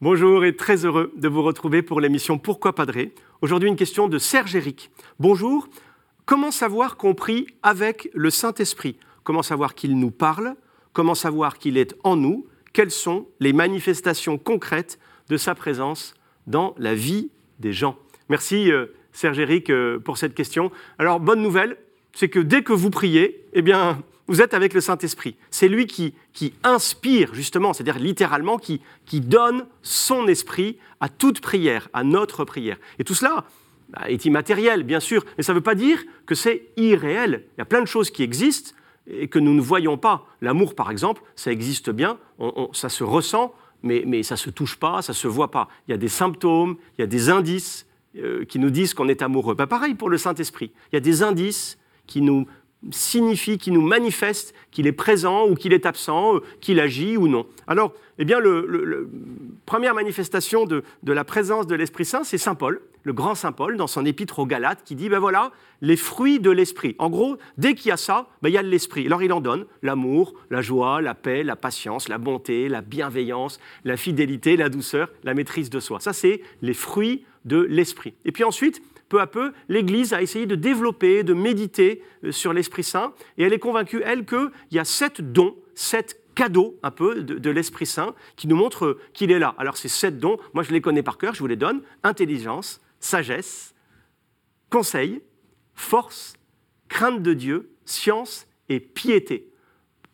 Bonjour et très heureux de vous retrouver pour l'émission Pourquoi Padré. Aujourd'hui, une question de Serge Éric. Bonjour, comment savoir qu'on prie avec le Saint-Esprit? Comment savoir qu'il nous parle? Comment savoir qu'il est en nous? Quelles sont les manifestations concrètes de sa présence dans la vie des gens? Merci euh, Serge Éric euh, pour cette question. Alors, bonne nouvelle, c'est que dès que vous priez, eh bien, vous êtes avec le Saint-Esprit. C'est lui qui, qui, inspire, justement, c'est-à-dire littéralement, qui, qui, donne son esprit à toute prière, à notre prière. Et tout cela bah, est immatériel, bien sûr, mais ça ne veut pas dire que c'est irréel. Il y a plein de choses qui existent et que nous ne voyons pas. L'amour, par exemple, ça existe bien, ça se ressent, mais, mais ça ne se touche pas, ça ne se voit pas. Il y a des symptômes, il y a des indices euh, qui nous disent qu'on est amoureux. Bah, pareil pour le Saint-Esprit. Il y a des indices qui nous signifie, qui nous manifeste qu'il est présent ou qu'il est absent, euh, qu'il agit ou non. Alors, eh bien, la première manifestation de, la présence de l'Esprit Saint, c'est Saint Paul, le grand Saint Paul, dans son épître aux Galates, qui dit, ben voilà, les fruits de l'Esprit. En gros, dès qu'il y a ça, ben, il y a l'Esprit. Alors il en donne l'amour, la joie, la paix, la patience, la bonté, la bienveillance, la fidélité, la douceur, la maîtrise de soi. Ça, c'est les fruits de l'Esprit. Et puis ensuite, peu à peu, l'Église a essayé de développer, de méditer euh, sur l'Esprit Saint, et elle est convaincue, elle, qu'il y a sept dons, sept cadeaux un peu de, l'Esprit Saint qui nous montrent euh, qu'il est là. Alors ces sept dons, moi je les connais par cœur, je vous les donne. Intelligence, sagesse, conseil, force, crainte de Dieu, science et piété.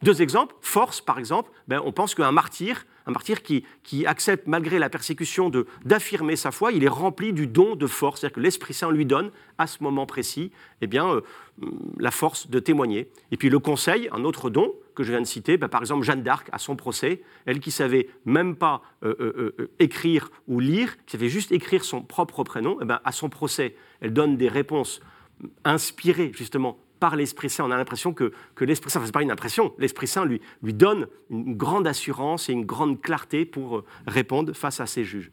Deux exemples. Force, par exemple, ben, on pense qu'un martyr, un martyr qui, accepte, malgré la persécution, d'affirmer sa foi, il est rempli du don de force, c'est-à-dire que l'Esprit Saint lui donne, à ce moment précis, eh bien, euh, la force de témoigner. Et puis le conseil, un autre don que je viens de citer, ben, par exemple Jeanne d'Arc à son procès, elle qui savait même pas euh, euh, écrire ou lire, qui savait juste écrire son propre prénom, eh ben, à son procès, elle donne des réponses inspirées justement par l'Esprit Saint. On a l'impression que, l'Esprit Saint, ce n'est pas une impression, l'Esprit Saint lui, lui donne une grande assurance et une grande clarté pour euh, répondre face à ses juges.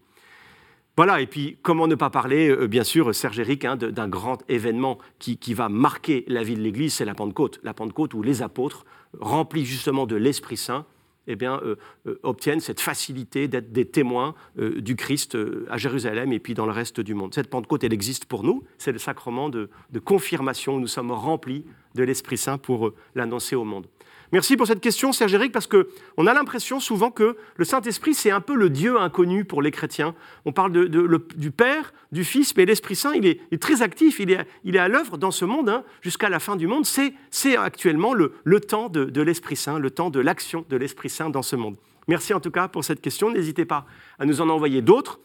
Voilà, et puis comment ne pas parler, euh, bien sûr, Serge Éric, hein, d'un grand événement qui, qui, va marquer la vie de l'Église, c'est la Pentecôte. La Pentecôte où les apôtres, remplis justement de l'Esprit Saint, eh bien, euh, euh, obtiennent cette facilité d'être des témoins euh, du Christ à Jérusalem et puis dans le reste du monde. Cette Pentecôte, elle existe pour nous. C'est le sacrement de, confirmation nous sommes remplis de l'Esprit Saint pour l'annoncer au monde. Merci pour cette question, Serge Éric, parce qu'on a l'impression souvent que le Saint-Esprit, c'est un peu le Dieu inconnu pour les chrétiens. On parle du Père, du Fils, mais l'Esprit Saint, il est, très actif, il est, il est à l'œuvre dans ce monde hein, jusqu'à la fin du monde. C'est actuellement le, le temps de, de l'Esprit Saint, le temps de l'action de l'Esprit Saint dans ce monde. Merci en tout cas pour cette question. N'hésitez pas à nous en envoyer d'autres.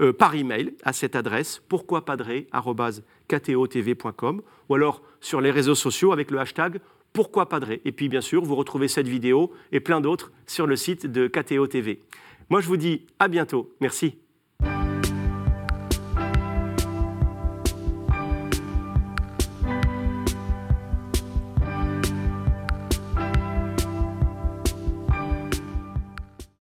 Euh, par email à cette adresse pourquoipadré.com ou alors sur les réseaux sociaux avec le hashtag pourquoi Padré Et puis bien sûr, vous retrouvez cette vidéo et plein d'autres sur le site de KTO TV. Moi, je vous dis à bientôt. Merci.